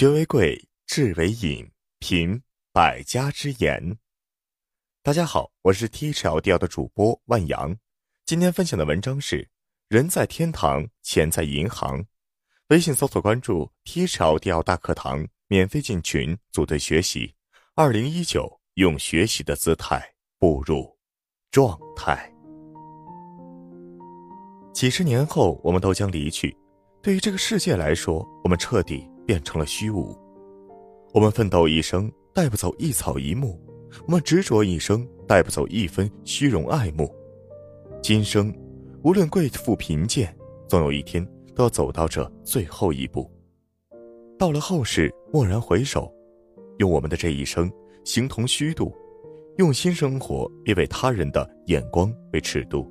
学为贵，智为引，品百家之言。大家好，我是 T H L D L 的主播万阳。今天分享的文章是：人在天堂，钱在银行。微信搜索关注 T H L D L 大课堂，免费进群组队学习。二零一九，用学习的姿态步入状态。几十年后，我们都将离去。对于这个世界来说，我们彻底。变成了虚无。我们奋斗一生，带不走一草一木；我们执着一生，带不走一分虚荣爱慕。今生，无论贵富贫贱，总有一天都要走到这最后一步。到了后世，蓦然回首，用我们的这一生，形同虚度，用心生活，别为他人的眼光为尺度。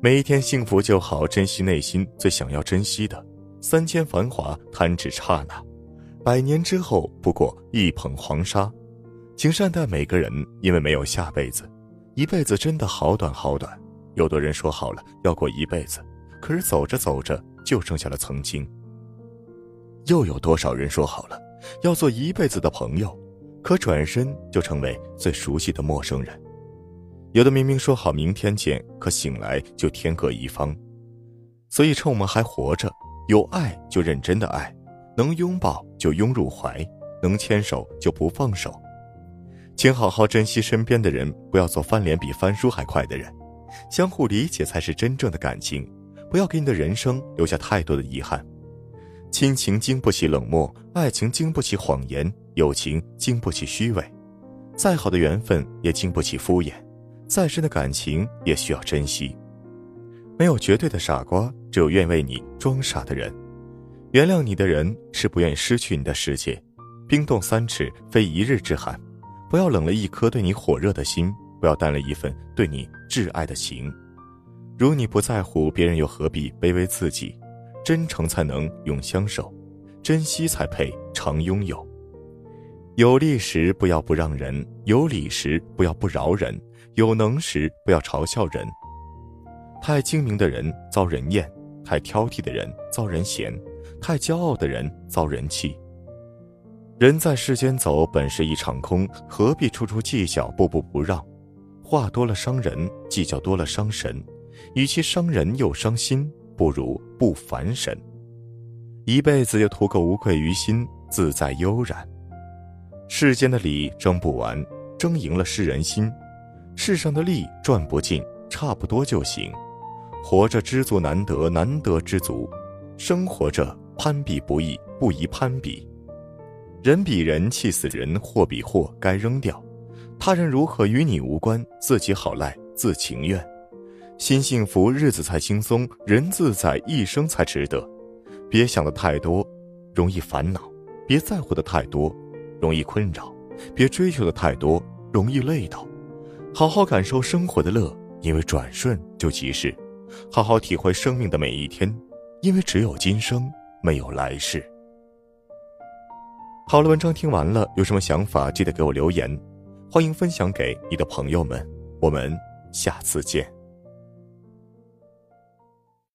每一天幸福就好，珍惜内心最想要珍惜的。三千繁华弹指刹那，百年之后不过一捧黄沙。请善待每个人，因为没有下辈子。一辈子真的好短好短。有的人说好了要过一辈子，可是走着走着就剩下了曾经。又有多少人说好了要做一辈子的朋友，可转身就成为最熟悉的陌生人。有的明明说好明天见，可醒来就天各一方。所以趁我们还活着。有爱就认真的爱，能拥抱就拥入怀，能牵手就不放手。请好好珍惜身边的人，不要做翻脸比翻书还快的人。相互理解才是真正的感情，不要给你的人生留下太多的遗憾。亲情经不起冷漠，爱情经不起谎言，友情经不起虚伪。再好的缘分也经不起敷衍，再深的感情也需要珍惜。没有绝对的傻瓜，只有愿为你装傻的人。原谅你的人是不愿失去你的世界。冰冻三尺，非一日之寒。不要冷了一颗对你火热的心，不要淡了一份对你挚爱的情。如你不在乎，别人又何必卑微自己？真诚才能永相守，珍惜才配常拥有。有利时不要不让人，有理时不要不饶人，有能时不要嘲笑人。太精明的人遭人厌，太挑剔的人遭人嫌，太骄傲的人遭人气。人在世间走，本是一场空，何必处处计较，步步不让？话多了伤人，计较多了伤神。与其伤人又伤心，不如不烦神。一辈子就图个无愧于心，自在悠然。世间的理争不完，争赢了是人心；世上的利赚不尽，差不多就行。活着知足难得，难得知足；生活着攀比不易，不宜攀比。人比人气死人，货比货该扔掉。他人如何与你无关，自己好赖自情愿。心幸福，日子才轻松；人自在，一生才值得。别想的太多，容易烦恼；别在乎的太多，容易困扰；别追求的太多，容易累倒。好好感受生活的乐，因为转瞬就即逝。好好体会生命的每一天，因为只有今生，没有来世。好了，文章听完了，有什么想法记得给我留言，欢迎分享给你的朋友们。我们下次见。